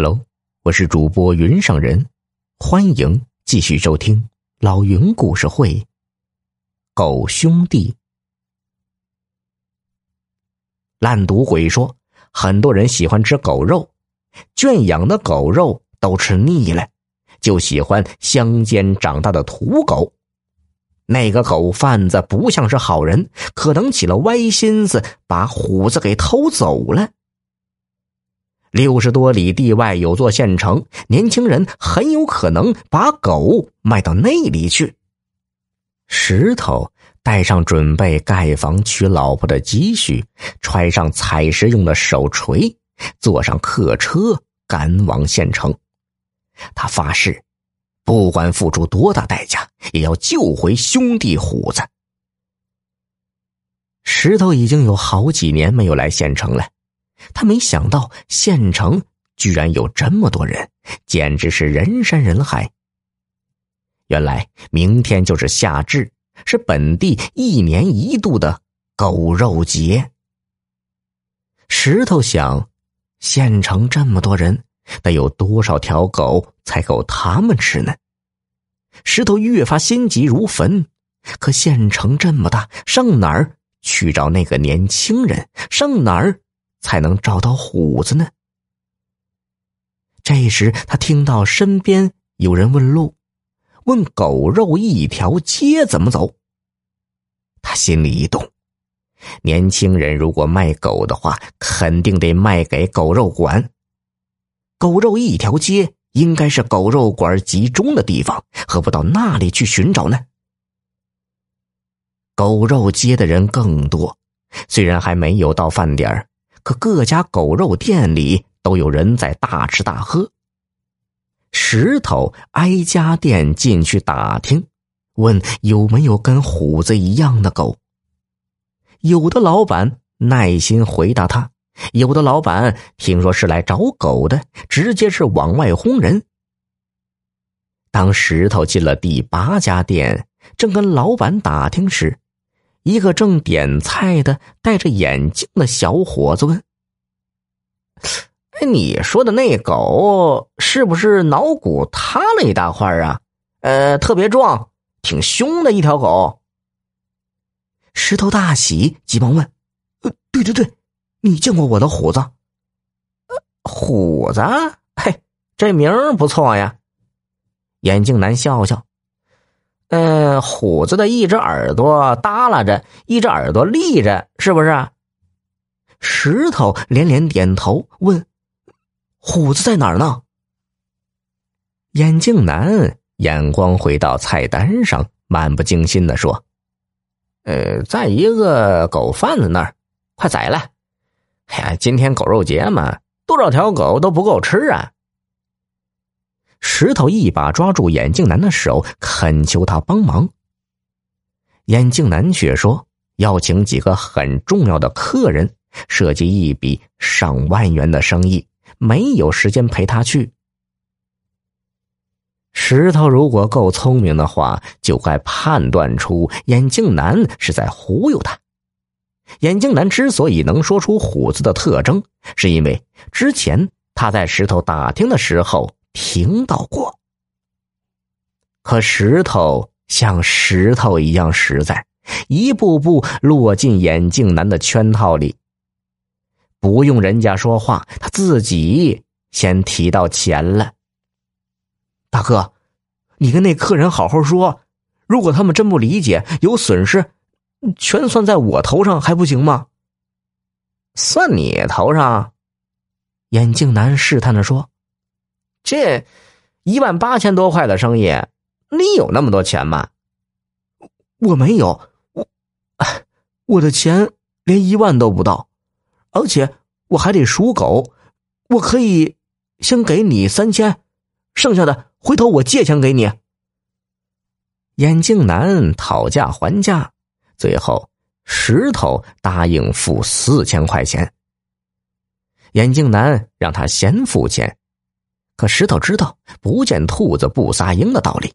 Hello，我是主播云上人，欢迎继续收听老云故事会。狗兄弟，烂赌鬼说，很多人喜欢吃狗肉，圈养的狗肉都吃腻了，就喜欢乡间长大的土狗。那个狗贩子不像是好人，可能起了歪心思，把虎子给偷走了。六十多里地外有座县城，年轻人很有可能把狗卖到那里去。石头带上准备盖房娶老婆的积蓄，揣上采石用的手锤，坐上客车赶往县城。他发誓，不管付出多大代价，也要救回兄弟虎子。石头已经有好几年没有来县城了。他没想到县城居然有这么多人，简直是人山人海。原来明天就是夏至，是本地一年一度的狗肉节。石头想，县城这么多人，得有多少条狗才够他们吃呢？石头越发心急如焚。可县城这么大，上哪儿去找那个年轻人？上哪儿？才能找到虎子呢。这时，他听到身边有人问路，问狗肉一条街怎么走。他心里一动，年轻人如果卖狗的话，肯定得卖给狗肉馆。狗肉一条街应该是狗肉馆集中的地方，何不到那里去寻找呢？狗肉街的人更多，虽然还没有到饭点儿。可各家狗肉店里都有人在大吃大喝。石头挨家店进去打听，问有没有跟虎子一样的狗。有的老板耐心回答他，有的老板听说是来找狗的，直接是往外轰人。当石头进了第八家店，正跟老板打听时。一个正点菜的、戴着眼镜的小伙子问：“哎，你说的那狗是不是脑骨塌了一大块啊？呃，特别壮，挺凶的一条狗。”石头大喜，急忙问：“呃，对对对，你见过我的虎子？虎子？嘿，这名儿不错呀。”眼镜男笑笑。虎子的一只耳朵耷拉着，一只耳朵立着，是不是？石头连连点头，问：“虎子在哪儿呢？”眼镜男眼光回到菜单上，漫不经心的说：“呃，在一个狗贩子那儿，快宰了！哎呀，今天狗肉节嘛，多少条狗都不够吃啊！”石头一把抓住眼镜男的手，恳求他帮忙。眼镜男却说：“要请几个很重要的客人，涉及一笔上万元的生意，没有时间陪他去。”石头如果够聪明的话，就该判断出眼镜男是在忽悠他。眼镜男之所以能说出虎子的特征，是因为之前他在石头打听的时候。听到过，可石头像石头一样实在，一步步落进眼镜男的圈套里。不用人家说话，他自己先提到钱了。大哥，你跟那客人好好说，如果他们真不理解，有损失，全算在我头上，还不行吗？算你头上？眼镜男试探着说。这一万八千多块的生意，你有那么多钱吗？我没有，我我的钱连一万都不到，而且我还得赎狗，我可以先给你三千，剩下的回头我借钱给你。眼镜男讨价还价，最后石头答应付四千块钱。眼镜男让他先付钱。可石头知道不见兔子不撒鹰的道理，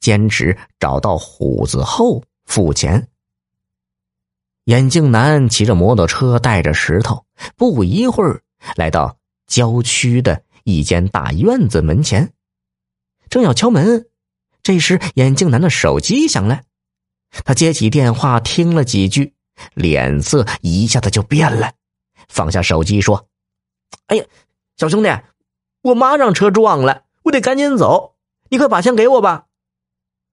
坚持找到虎子后付钱。眼镜男骑着摩托车带着石头，不一会儿来到郊区的一间大院子门前，正要敲门，这时眼镜男的手机响了，他接起电话听了几句，脸色一下子就变了，放下手机说：“哎呀，小兄弟，我妈让车撞了，我得赶紧走，你快把钱给我吧。”